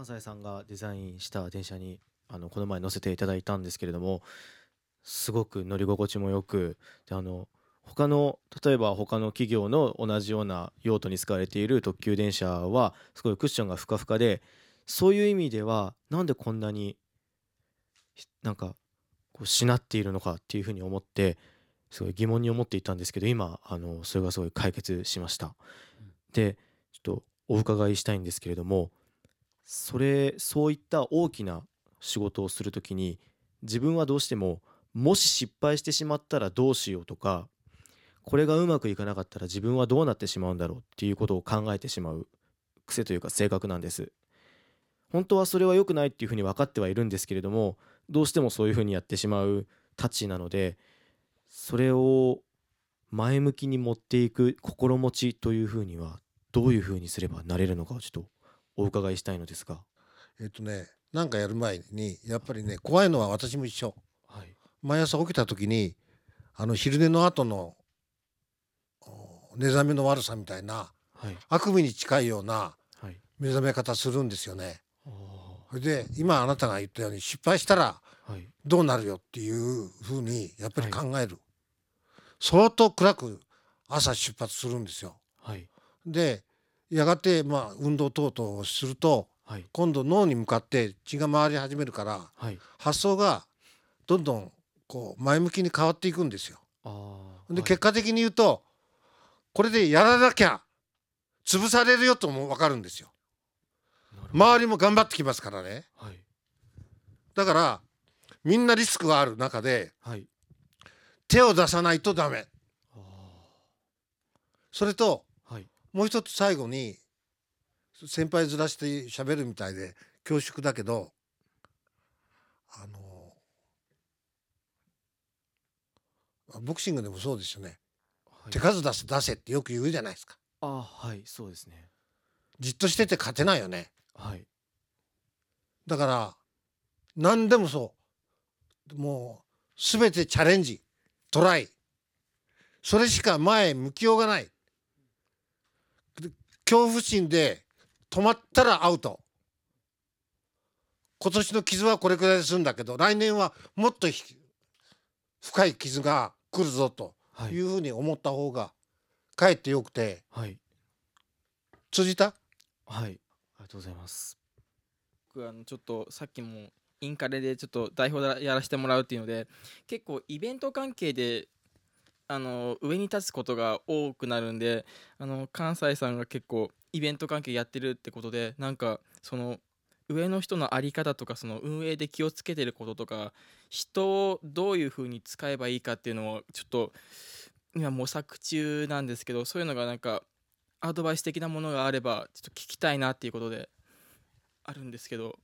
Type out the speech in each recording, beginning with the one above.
関西さんがデザインした電車にあのこの前乗せていただいたんですけれどもすごく乗り心地もよくであの他の例えば他の企業の同じような用途に使われている特急電車はすごいクッションがふかふかでそういう意味ではなんでこんなにひなんかこうしなっているのかっていうふうに思ってすごい疑問に思っていたんですけど今あのそれがすごい解決しました。でちょっとお伺いしたいんですけれどもそれそういった大きな仕事をするときに自分はどうしてももし失敗してしまったらどうしようとかこれがうまくいかなかったら自分はどうなってしまうんだろうっていうことを考えてしまう癖というか性格なんです。本当はそれは良くないっていうふうに分かってはいるんですけれどもどうしてもそういうふうにやってしまうたちなのでそれを前向きに持っていく心持ちというふうにはどういうふうにすればなれるのかをちょっとお伺いしたいのですが。えっとねなんかやる前にやっぱりね怖いのは私も一緒。はい。毎朝起きた時にあの昼寝の後のお寝覚めの悪さみたいなはい。悪夢に近いようなはい。目覚め方するんですよね。あそれで今あなたが言ったように失敗したらどうなるよっていうふうにやっぱり考える、相当暗く朝出発するんですよ。はい。でやがてまあ運動等々をするとはい今度脳に向かって血が回り始めるからはい発想がどんどんこう前向きに変わっていくんですよ。ではい結果的に言うとこれでやらなきゃ潰されるよとも分かるんですよ。周りも頑張ってきますからね。はいだからみんなリスクがある中ではい手を出さないとダメ。あそれともう一つ最後に先輩ずらして喋るみたいで恐縮だけどあのボクシングでもそうですよね、はい。手数出せ出せってよく言うじゃないですか。あーはいそうですね。じっとしてて勝てないよね。はい。だから何でもそう。もう全てチャレンジトライ。それしか前向きようがない。で恐怖心で止まったらアウト。今年の傷はこれくらいで済んだけど来年はもっとひ深い傷が来るぞとはい。いうふうに思った方がかえってよくて。はい。通じた？はい。ありがとうございます。僕あのちょっとさっきもインカレでちょっと代表でやらせてもらうっていうので結構イベント関係であの上に立つことが多くなるんであの関西さんが結構イベント関係やってるってことでなんかその上の人の在り方とかその運営で気をつけてることとか人をどういうふうに使えばいいかっていうのをちょっと今模索中なんですけどそういうのがなんかアドバイス的なものがあればちょっと聞きたいなっていうことであるんですけど。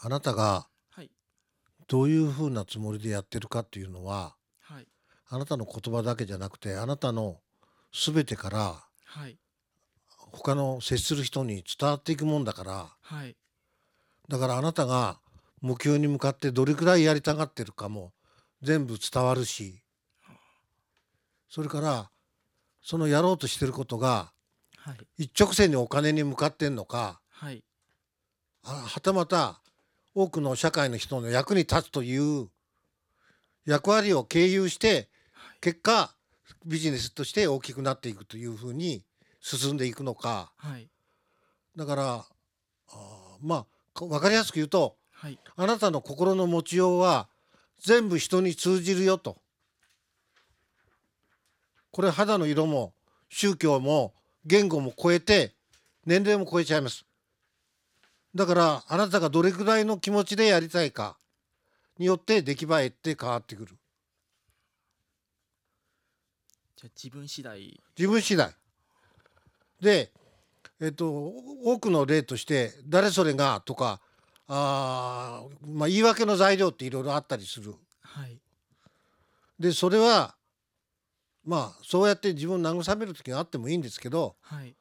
あなたがはい。どういうふうなつもりでやってるかっていうのははいあなたの言葉だけじゃなくてあなたの全てからはい。他の接する人に伝わっていくもんだから。はい。だからあなたが目標に向かってどれくらいやりたがってるかも全部伝わるし。それからそのやろうとしてることがはい。一直線にお金に向かってんのかはい。あはたまた多くの社会の人の役に立つという役割を経由して結果ビジネスとして大きくなっていくというふうに進んでいくのか。はい。だからあーまあか分かりやすく言うとはい。あなたの心の持ちようは全部人に通じるよと。これ肌の色も宗教も言語も超えて年齢も超えちゃいます。だからあなたがどれくらいの気持ちでやりたいかによって出来栄えって変わってくるじゃあ自分次第。自分次第。でえっと多くの例として「誰それが」とかあー、まあ、言い訳の材料っていろいろあったりする。はい。でそれはまあそうやって自分を慰める時があってもいいんですけどはい。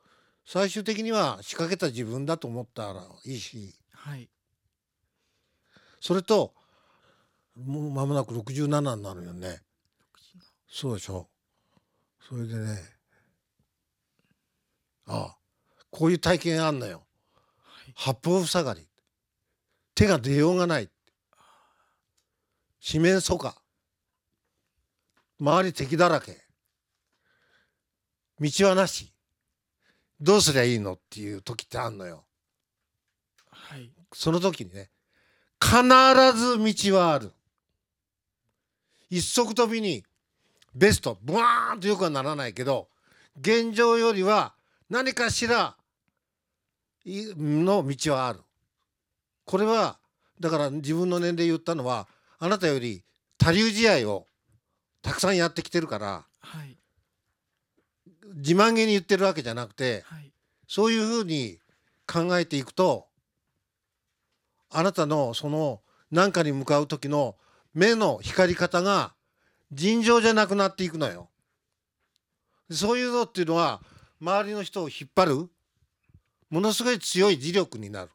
最終的には仕掛けた自分だと思ったらいいし。はい。それともう間もなく67になるよね。そうでしょそれでねああこういう体験あんのよ。はい。八方塞がり。手が出ようがない四面楚歌。周り敵だらけ。道はなし。どうすりゃいいのっていう時ってあんのよ。はい。その時にね必ず道はある。一足飛びにベスト。ブワーンとよくはならないけど現状よりは何かしらいの道はある。これはだから自分の年齢言ったのはあなたより他流試合をたくさんやってきてるからはい。自慢げに言ってるわけじゃなくてはい。そういうふうに考えていくとあなたのその何かに向かう時の目の光り方が尋常じゃなくなっていくのよ。そういうのっていうのは周りの人を引っ張るものすごい強い磁力になる。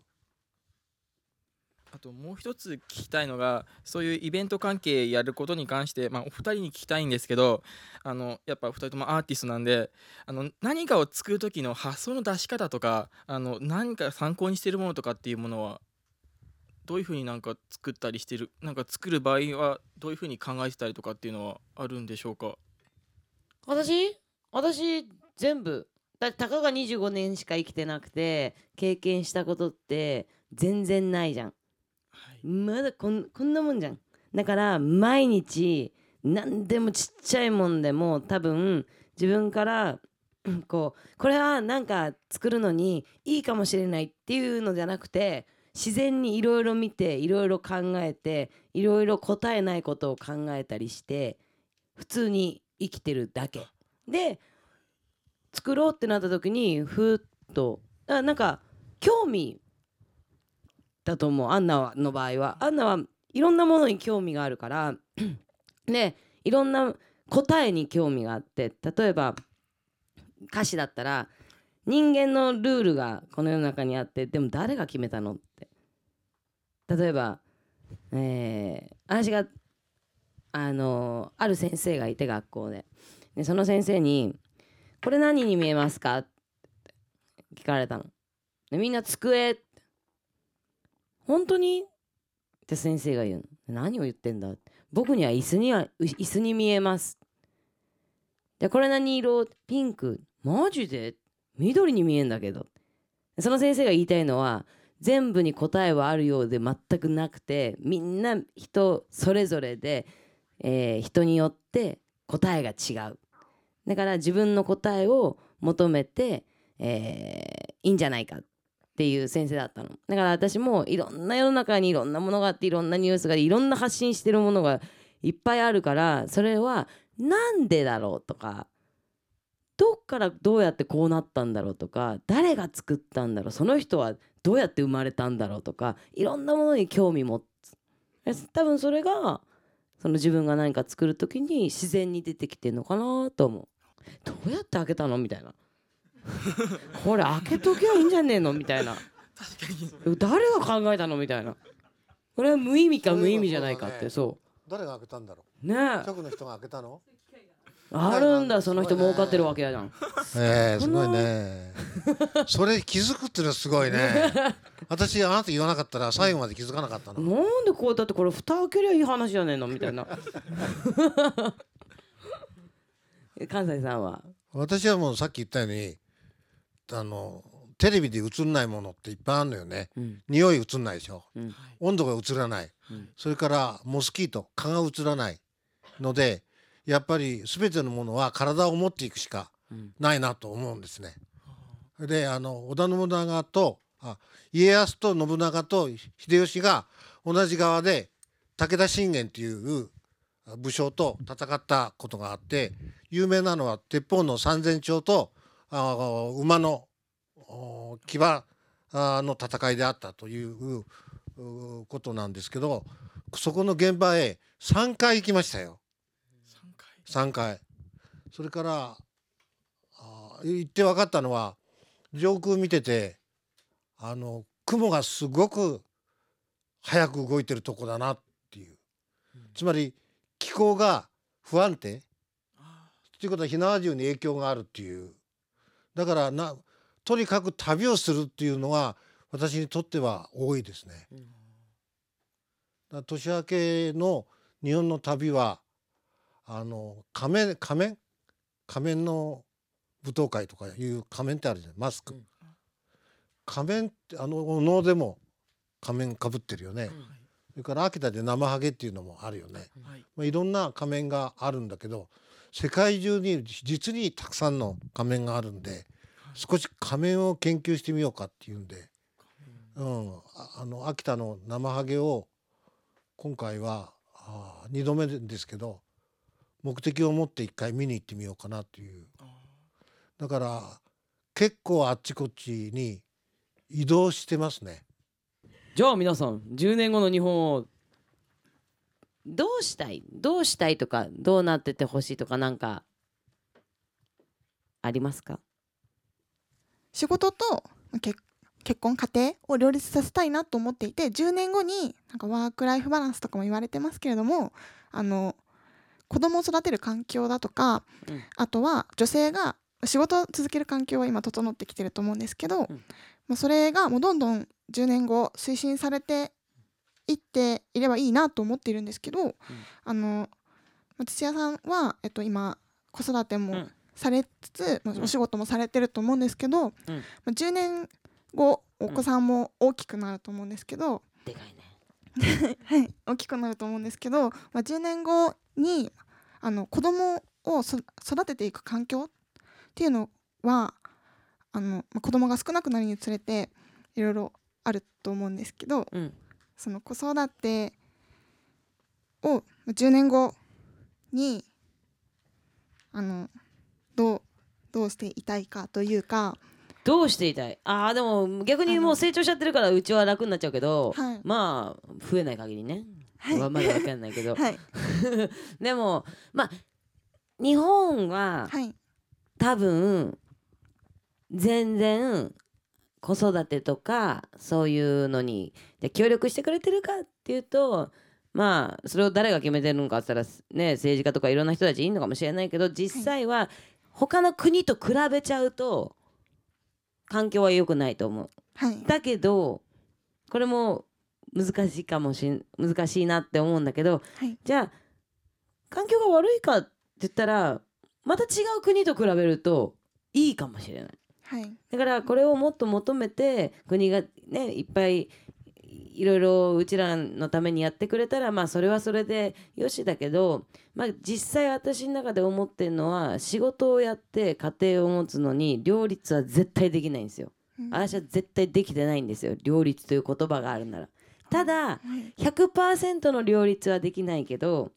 あともう一つ聞きたいのがそういうイベント関係やることに関して、まあ、お二人に聞きたいんですけどあのやっぱ二人ともアーティストなんであの何かを作る時の発想の出し方とかあの何か参考にしてるものとかっていうものはどういうふうになんか作ったりしてるなんか作る場合はどういうふうに考えてたりとかっていうのはあるんでしょうか？私？私全部だたかが25年しか生きてなくて経験したことって全然ないじゃん。はい。まだこんこんなもんじゃん。だから毎日何でもちっちゃいもんでも多分自分からうんこうこれはなんか作るのにいいかもしれないっていうのじゃなくて自然にいろいろ見ていろいろ考えていろいろ答えないことを考えたりして普通に生きてるだけ。で作ろうってなった時にふっとあなんか興味だと思うアンナの場合は。アンナはいろんなものに興味があるから。でいろんな答えに興味があって。例えば歌詞だったら人間のルールがこの世の中にあってでも誰が決めたのって。例えば、えー私があのある先生がいて学校で。でその先生に「これ何に見えますか?」って聞かれたの。でみんな机。って本当に？って先生が言うの。何を言ってんだ僕には椅子には椅子に見えます。でこれ何色？ピンク。マジで？緑に見えんだけど。その先生が言いたいのは全部に答えはあるようで全くなくてみんな人それぞれで、えー人によって答えが違う。だから自分の答えを求めて、えーいいんじゃないかっていう先生だったの。だから私もいろんな世の中にいろんなものがあっていろんなニュースがいろんな発信してるものがいっぱいあるからそれはなんでだろうとかどっからどうやってこうなったんだろうとか誰が作ったんだろうその人はどうやって生まれたんだろうとかいろんなものに興味持つ。え多分それがその自分が何か作る時に自然に出てきてるのかなと思う。どうやって開けたの？みたいな。これ開けときゃいいんじゃねえの？みたいな。確かに。誰が考えたの？みたいな。これは無意味か無意味じゃないかってそ誰が開けたんだろう？ねうえ局の人が開けたの？あるんだその人儲かってるわけやじゃん。ええすごいね。それ気づくっていうのはすごいね。私あなた言わなかったら最後まで気づかなかったの。なんでこうだってこれ蓋開けりゃいい話じゃねえの？みたいな。関西さんは？私はもうさっき言ったようにあのテレビで映んないものっていっぱいあるのよね。うん。匂い映んないでしょ。うん。温度が映らない、うん。それからモスキート蚊が映らないのでやっぱり全てのものは体を持っていくしかうんないなと思うんですね。であの織田信長とあ家康と信長と秀吉が同じ側で武田信玄という武将と戦ったことがあって有名なのは鉄砲の三千丁とあ馬のお騎馬あの戦いであったといううことなんですけどそこの現場へ3回行きましたよ3回。3回。それからあ行って分かったのは上空見ててあの雲がすごく早く動いてるとこだなっていう。つまり気候が不安定。あっていうことは火縄銃に影響があるっていう。だからなとにかく旅をするっていうのは私にとっては多いですね。だから年明けの日本の旅はあの仮面仮面？仮面の舞踏会とかいう仮面ってあるじゃんマスク、うん。仮面ってあの能でも仮面かぶってるよね、それから秋田で生ハゲっていうのもあるよね、はい。まあ、いろんな仮面があるんだけど世界中に実にたくさんの仮面があるんで少し仮面を研究してみようかっていうんで、うん、ああの秋田の生ハゲを今回はあ2度目ですけど目的を持って一回見に行ってみようかなっていう。だから結構あっちこっちに移動してますね。じゃあ皆さん10年後の日本をどうしたい？どうしたいとかどうなっててほしいとかなんかありますか？仕事と結結婚家庭を両立させたいなと思っていて10年後になんかワーク・ライフ・バランスとかも言われてますけれどもあの子供を育てる環境だとか、うん。あとは女性が仕事を続ける環境は今整ってきてると思うんですけど、もうそれがもうどんどん10年後推進されていっていればいいなと思っているんですけど、あのまあ土屋さんは、えっと、今子育てもうん。されつつ、まあお仕事もされてると思うんですけど、まあ10年後お子さんも大きくなると思うんですけど、でかいね。はい、大きくなると思うんですけど、まあ、10年後にあの子供をそ育てていく環境っていうのはあの、まあ、子供が少なくなるにつれていろいろあると思うんですけどうん。その子育てをまあ10年後にあのどうどうしていたいかというか、どうしていたい？あーでも逆にもう成長しちゃってるからうちは楽になっちゃうけど、はい。まあ増えない限りね、まあまだ分かんないけど、はい。でもまあ日本ははい。多分全然子育てとかそういうのに協力してくれてるかっていうとまあそれを誰が決めてるのかって言ったらね政治家とかいろんな人たちいるのかもしれないけど実際は他の国と比べちゃうと環境は良くないと思う。はい。だけどこれも難しいかもしん難しいなって思うんだけどはい。じゃあ環境が悪いかって言ったらまた違う国と比べるといいかもしれない。はい。だからこれをもっと求めて国がねいっぱいいろいろうちらのためにやってくれたらまあそれはそれでよしだけど、まあ、実際私の中で思ってるのは仕事をやって家庭を持つのに両立は絶対できないんですよ。うん。私は絶対できてないんですよ。両立という言葉があるなら。ただはい。100%の両立はできないけど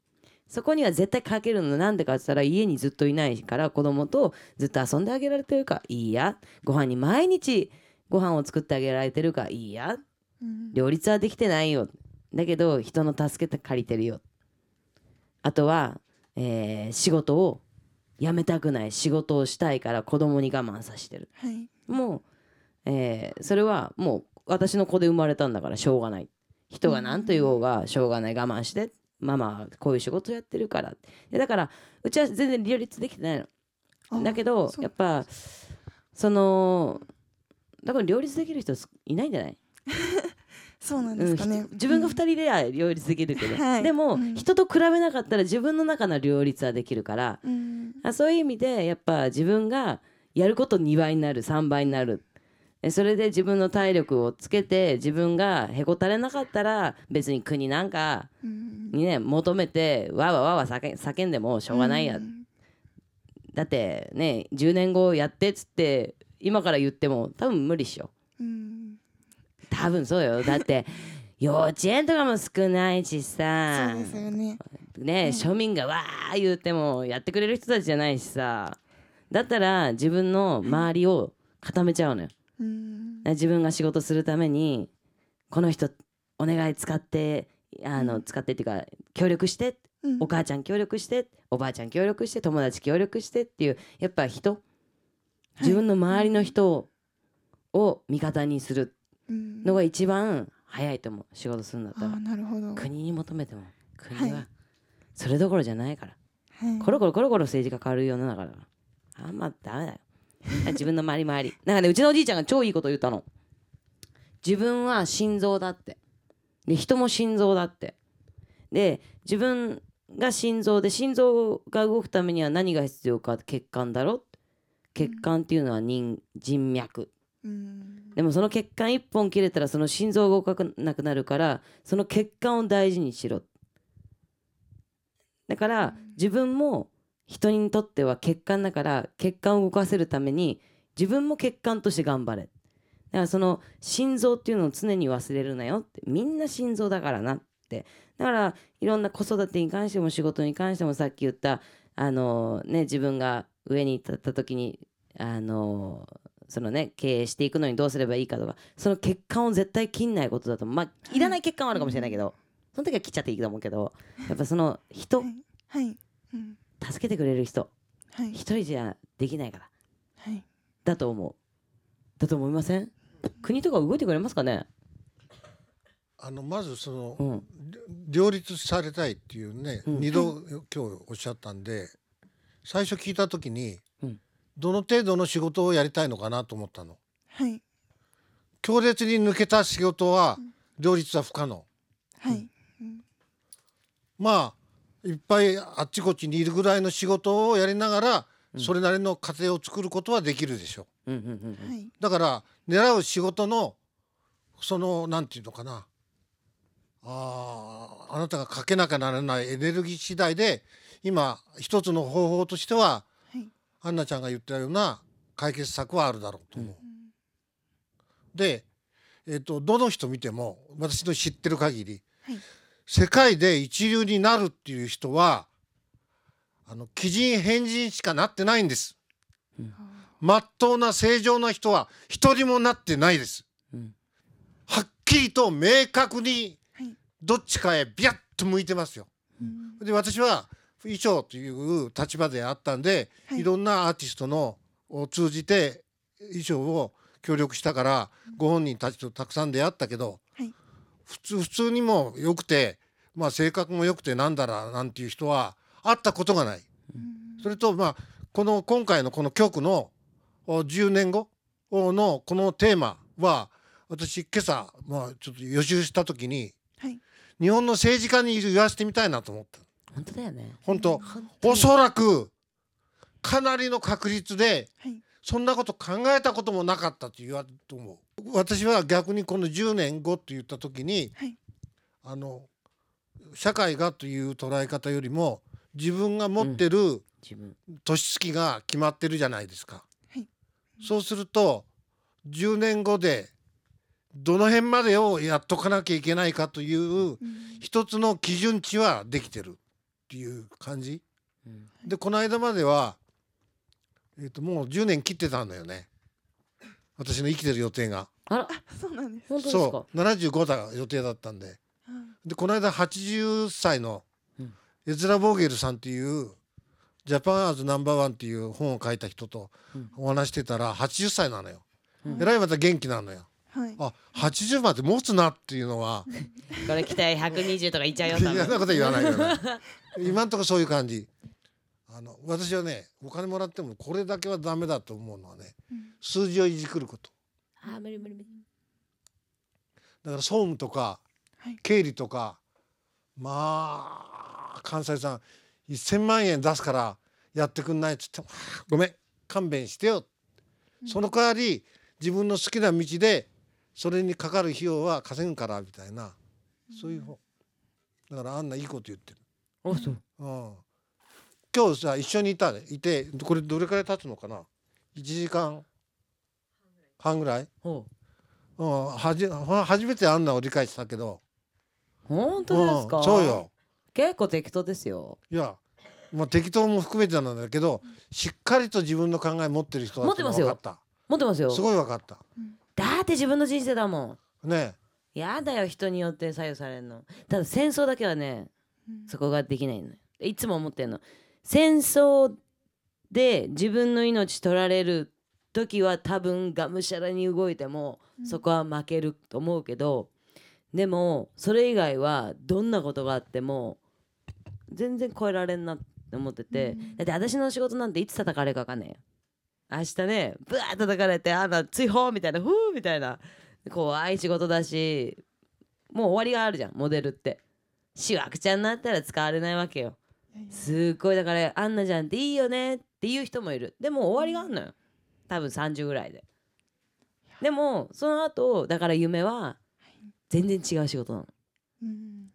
そこには絶対かけるの。なんでかって言ったら家にずっといないから子供とずっと遊んであげられてるか。いいや。ご飯に毎日ご飯を作ってあげられてるか。いいや。うん。両立はできてないよ。だけど人の助けて借りてるよ。あとは、えー仕事を辞めたくない。仕事をしたいから子供に我慢させてる。はい。もう、えーそれはもう私の子で生まれたんだからしょうがない人が何と言おうがしょうがない我慢してママはこういう仕事やってるから。でだからうちは全然両立できてないあのだけどやっぱそのだから両立できる人いないんじゃない？そうなんですかね、うんひ自分が2人では両立できるけど、はい。でも、うん。人と比べなかったら自分の中の両立はできるから、うん。あそういう意味でやっぱ自分がやること2倍になる3倍になる。えそれで自分の体力をつけて自分がへこたれなかったら別に国なんかうん。にね求めてわーわーわーわー叫叫んでもしょうがないや、うん。だってね10年後やってっつって今から言っても多分無理っしょ。うん。多分そうよ。だって 幼稚園とかも少ないしさ。そうですよね。ね、庶民がわー言ってもやってくれる人たちじゃないしさ。だったら自分の周りを固めちゃうのよ。うん自分が仕事するためにこの人お願い使ってあの使ってっていうか協力してうん。お母ちゃん協力しておばあちゃん協力して友達協力してっていうやっぱ人。自分の周りの人を味方にするうん。のが一番早いと思う仕事するんだったあらーなるほど。国に求めても。国ははい。それどころじゃないから。はい。コロコロコロコロ政治が変わる世の中だから。あんまダメだよ 自分の周り周り。なんかねうちのおじいちゃんが超いいこと言ったの。自分は心臓だって。で人も心臓だって。で自分が心臓で心臓が動くためには何が必要か血管だろ。血管っていうのは人人脈。うん。でもその血管一本切れたらその心臓が動かなくなるからその血管を大事にしろ。だから自分も人にとっては血管だから血管を動かせるために自分も血管として頑張れ。だからその心臓っていうのを常に忘れるなよって。みんな心臓だからなって。だからいろんな子育てに関しても仕事に関してもさっき言ったあのね自分が上に立った時にあのそのね経営していくのにどうすればいいかとかその血管を絶対切んないことだとまあいらない血管はあるかもしれないけど、その時は切っちゃっていいと思うけどやっぱその人はい。はい。うん。助けてくれる人。はい。一人じゃできないから。はい。だと思う。だと思いません？国とか動いてくれますかね？あのまずその、うん。両立されたいっていうね、うん。二度今日おっしゃったんで最初聞いた時に、うん。どの程度の仕事をやりたいのかなと思ったの。はい。強烈に抜けた仕事は両立は不可能。はい。まあいっぱいあっちこっちにいるぐらいの仕事をやりながら、うん。それなりの家庭を作ることはできるでしょ。うんうんうんうん。はい。だから狙う仕事のそのなんていうのかな。あーあなたがかけなきゃならないエネルギー次第で今一つの方法としてははい。アンナちゃんが言ったような解決策はあるだろうと思う。で、えっとどの人見ても私の知ってる限り、はい世界で一流になるっていう人はあの奇人変人しかなってないんです。まっとうな正常な人は一人もなってないです。うんはっきりと明確にはいどっちかへビャッと向いてますよ。うんで私は衣装という立場であったんで、はいい、ろんなアーティストのを通じて衣装を協力したからご本人たちとたくさん出会ったけど、はい普通普通にも良くて、まあ、性格も良くてなんだらなんていう人は会ったことがない。それとまあこの今回のこの曲のお10年後のこのテーマは私今朝、まあ、ちょっと予習した時にはい。日本の政治家に言わせてみたいなと思った。本当だよね。本当。おそらくかなりの確率ではい。そんなこと考えたこともなかったと言われると思う私は逆にこの10年後って言った時にはい。あの社会がという捉え方よりも自分が持ってる年月が決まってるじゃないですか。はい。そうすると10年後でどの辺までをやっとかなきゃいけないかといううん。一つの基準値はできてるっていう感じ。うん。でこの間までは、えー、ともう10年切ってたんだよね。私の生きてる予定が。あらそうなんです本当ですか？そう75だ予定だったんで。はいでこの間80歳のうんエズラ・ボーゲルさんっていう「ジャパン・アズ・ナンバーワン」っていう本を書いた人とうんお話してたら80歳なのよ。うんえらいまた元気なのよ。はいあ80まで持つなっていうのは これ期待120とか言っちゃうよ多嫌な分こと言わないよね。今んとこそういう感じ。あの私はねお金もらってもこれだけはダメだと思うのはねうん数字をいじくること。あ無理無理無理。だから総務とかはい。経理とかまあ関西さん1,000万円出すからやってくんないっつってもはあ「ごめん勘弁してよ」その代わり自分の好きな道でそれにかかる費用は稼ぐからみたいな。そういう方。だからあんないいこと言ってる。あそう。うん、今日さ一緒にいたね。いてこれどれくらい経つのかな？1時間半ぐらい、ほう。ん、はじ初めてあんなを理解したけど。う本当ですか？うんそうよ。結構適当ですよ。いや、まあ、適当も含めてなんだけどしっかりと自分の考え持ってる人だ持ってますよ。分かっ持ってますよ。たすごい分かった。だって自分の人生だもん。ねやだよ人によって左右されるの。ただ戦争だけはねうん。そこができないのよ。いつも思ってんの。戦争で自分の命取られる時は多分がむしゃらに動いてもそこは負けると思うけどでもそれ以外はどんなことがあっても全然超えられんなって思ってて、うん。だって私の仕事なんていつ叩かれるか分かんないよ。明日ねブワーッ叩かれてあんな追放みたいなふーみたいな怖い仕事だしもう終わりがあるじゃんモデルって。しわくちゃになったら使われないわけよ。すっごいだからアンナちゃんっていいよねっていう人もいる。でも終わりがあるのよ多分30ぐらいで。でもその後だから夢は全然違う仕事なの。うん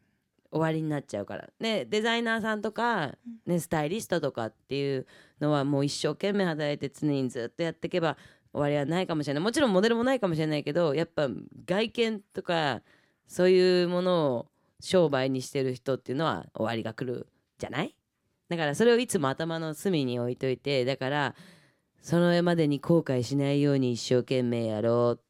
終わりになっちゃうから。ねデザイナーさんとか、ね、スタイリストとかっていうのはもう一生懸命働いて常にずっとやっていけば終わりはないかもしれない。もちろんモデルもないかもしれないけどやっぱ外見とかそういうものを商売にしてる人っていうのは終わりが来るじゃない？だからそれをいつも頭の隅に置いといてだからその上までに後悔しないように一生懸命やろう。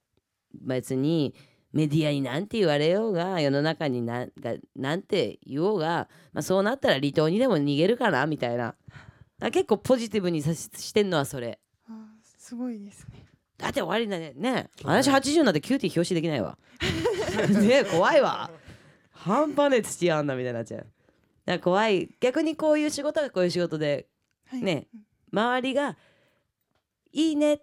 別にメディアになんて言われようが世の中になんがなんて言おうが、まあ、そうなったら離島にでも逃げるかなみたいな。あ結構ポジティブにさししてんのはそれ。すごいですね。だって終わりだね。ね私80になってキューティー表紙できないわ。ね怖いわ。半端ねえ土あんなみたいになっちゃう。だから怖い。逆にこういう仕事がこういう仕事ではい。ね周りがいいね。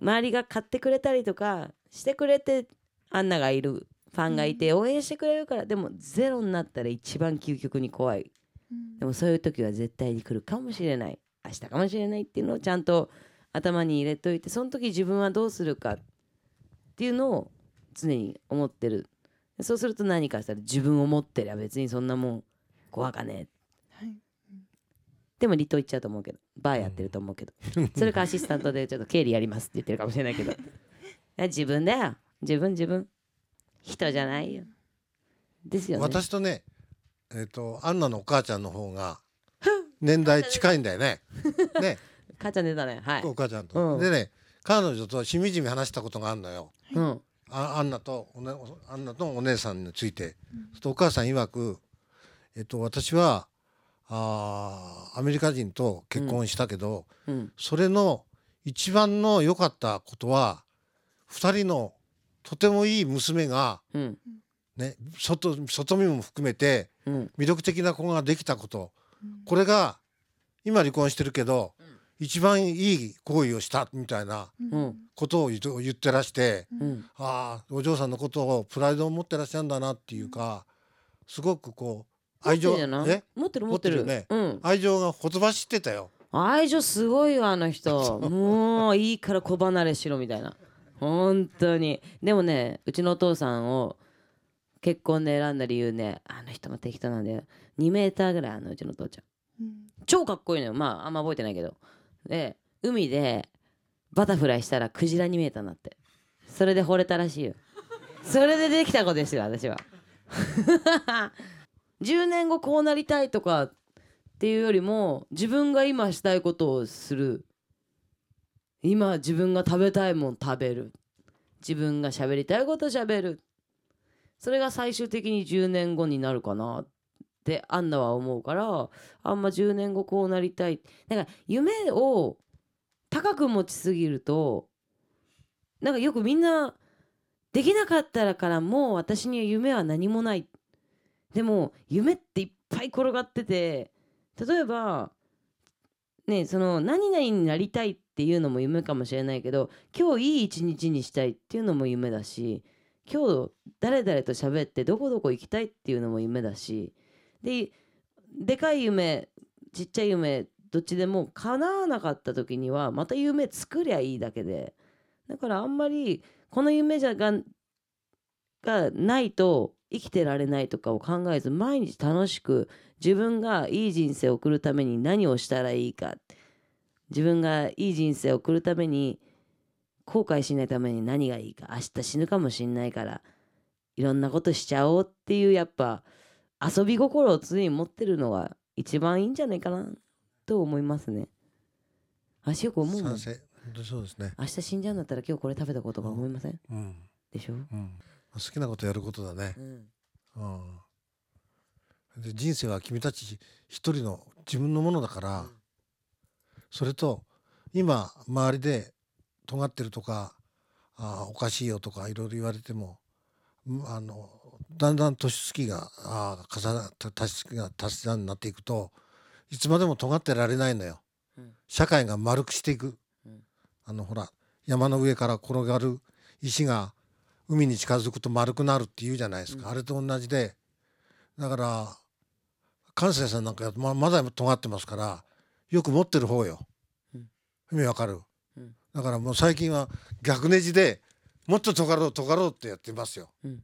周りが買ってくれたりとかしてくれてアンナがいるファンがいて応援してくれるからでもゼロになったら一番究極に怖い。うん。でもそういう時は絶対に来るかもしれない。明日かもしれないっていうのをちゃんと頭に入れといてその時自分はどうするかっていうのを常に思ってる。そうすると何かしたら自分を持ってりゃ別にそんなもん怖かねえ。はいでも離島行っちゃうと思うけどバーやってると思うけど。それかアシスタントでちょっと経理やりますって言ってるかもしれないけど。いや自分だよ。自分自分。人じゃないよ。ですよね。私とねえっ、とアンナのお母ちゃんの方が年代近いんだよね。ね。母ちゃん出たねはい。お母ちゃんと。うん。でね彼女としみじみ話したことがあるのよ。うん。あアンナとお、ね、アンナとお姉さんについて、そうするとお母さん曰く、えっと、私はあーアメリカ人と結婚したけど、うん。それの一番の良かったことは2人のとてもいい娘が、うん。ね、外外見も含めてうん。魅力的な子ができたこと。これが今離婚してるけど、一番いい行為をしたみたいなうん。ことを言ってらして、うん。ああお嬢さんのことをプライドを持ってらっしゃるんだなっていうかすごくこう愛情持ってる持ってるね。うん。愛情がほとばしってたよ。愛情すごいよあの人。もういいから子離れしろみたいな。本当に。でもねうちのお父さんを結婚で選んだ理由ねあの人も適当なんだよ。2メーターぐらいあのうちの父ちゃん。うん。超かっこいいのよ。まああんま覚えてないけど。で海でバタフライしたらクジラ2メーターになって。それで惚れたらしいよ。それでできた子ですよ私は10年後こうなりたいとかっていうよりも自分が今したいことをする。今自分が食べたいもん食べる。自分が喋りたいこと喋る。それが最終的に10年後になるかなってアンナは思うからあんま10年後こうなりたい。だか夢を高く持ちすぎるとなんかよくみんなできなかったらからもう私には夢は何もない。でも夢っていっぱい転がってて例えばねその何々になりたいっていうのも夢かもしれないけど今日いい一日にしたいっていうのも夢だし今日誰々と喋ってどこどこ行きたいっていうのも夢だしででかい夢ちっちゃい夢どっちでも叶わなかった時にはまた夢作りゃいいだけでだからあんまりこの夢じゃががないと生きてられないとかを考えず毎日楽しく自分がいい人生を送るために何をしたらいいか。自分がいい人生を送るために後悔しないために何がいいか。明日死ぬかもしんないからいろんなことしちゃおうっていうやっぱ遊び心を常に持ってるのが一番いいんじゃないかなと思いますね。足よく思うそうですね。明日死んじゃうんだったら今日これ食べたことが思いません？うん。でしょ、うん、好きなことやることだね。うん、うん、で人生は君たち一人の自分のものだから、それと今周りで尖ってるとかあーおかしいよとかいろいろ言われてもうんあのだんだん年月があー重なた足しが足し算になっていくといつまでも尖ってられないのよ。うん。社会が丸くしていく、うん。あのほら山の上から転がる石が海に近づくと丸くなるって言うじゃないですか、あれと同じで。だから関西さんなんかままだ尖ってますからよく持ってる方よ、うん。意味わかる、うん。だからもう最近は逆ネジでもっと尖ろう尖ろうってやってますよ、うん。うん。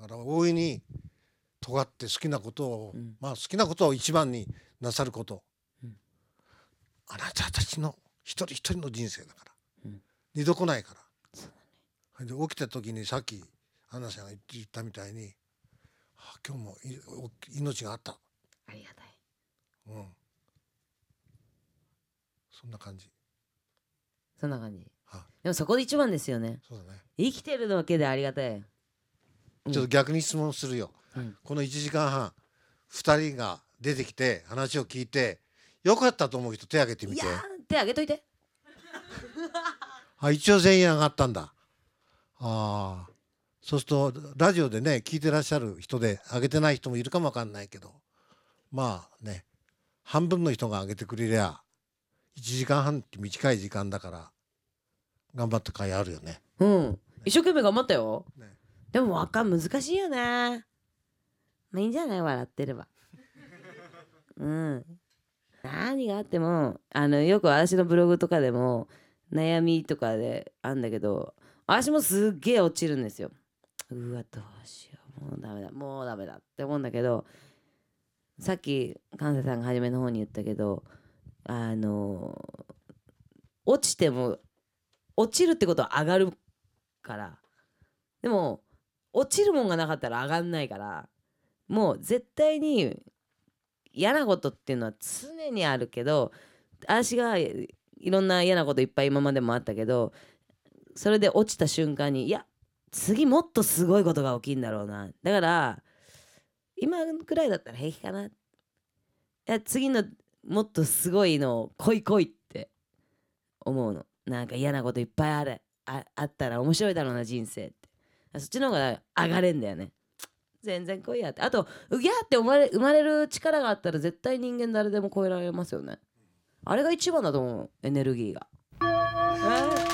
だから大いに尖って好きなことを、うん。まあ好きなことを一番になさること、うん。あなたたちの一人一人の人生だから、うん。二度来ないからで起きた時にさっきアンナさんが言ったみたいに、あ今日もいお命があった、ありがたい。うん、そんな感じ。そんな感じ。はいでもそこで一番ですよね。そうだね。生きてるだけでありがたい。うん。ちょっと逆に質問するよ、うん。この1時間半2人が出てきて話を聞いてよかったと思う人手挙げてみて。いやー手挙げといて。あ一応全員上がったんだああ。そうするとラジオでね聞いてらっしゃる人で上げてない人もいるかもわかんないけどまあね半分の人が上げてくれりゃ1時間半って短い時間だから頑張った甲斐あるよね。うん。一生懸命頑張ったよ。ね。でもわかん難しいよね。まあいいんじゃない？笑ってれば。うん。何があってもあのよく私のブログとかでも悩みとかであんだけど私もすっげえ落ちるんですよ。うわどうしよう。もうダメだ。もうダメだって思うんだけどさっき関西さんが初めの方に言ったけどあの落ちても落ちるってことは上がるから。でも落ちるもんがなかったら上がんないから。もう絶対に嫌なことっていうのは常にあるけど私がいろんな嫌なこといっぱい今までもあったけどそれで落ちた瞬間にいや次もっとすごいことが起きるんだろうな。だから今くらいだったら平気かな。いや次のもっとすごいの来い来いって思うの。なんか嫌なこといっぱいあるああったら面白いだろうな人生って。そっちの方が上がれんだよね。全然来いやって。あとうぎゃって生まれ生まれる力があったら絶対人間誰でも超えられますよね。あれが一番だと思うエネルギーが、えー。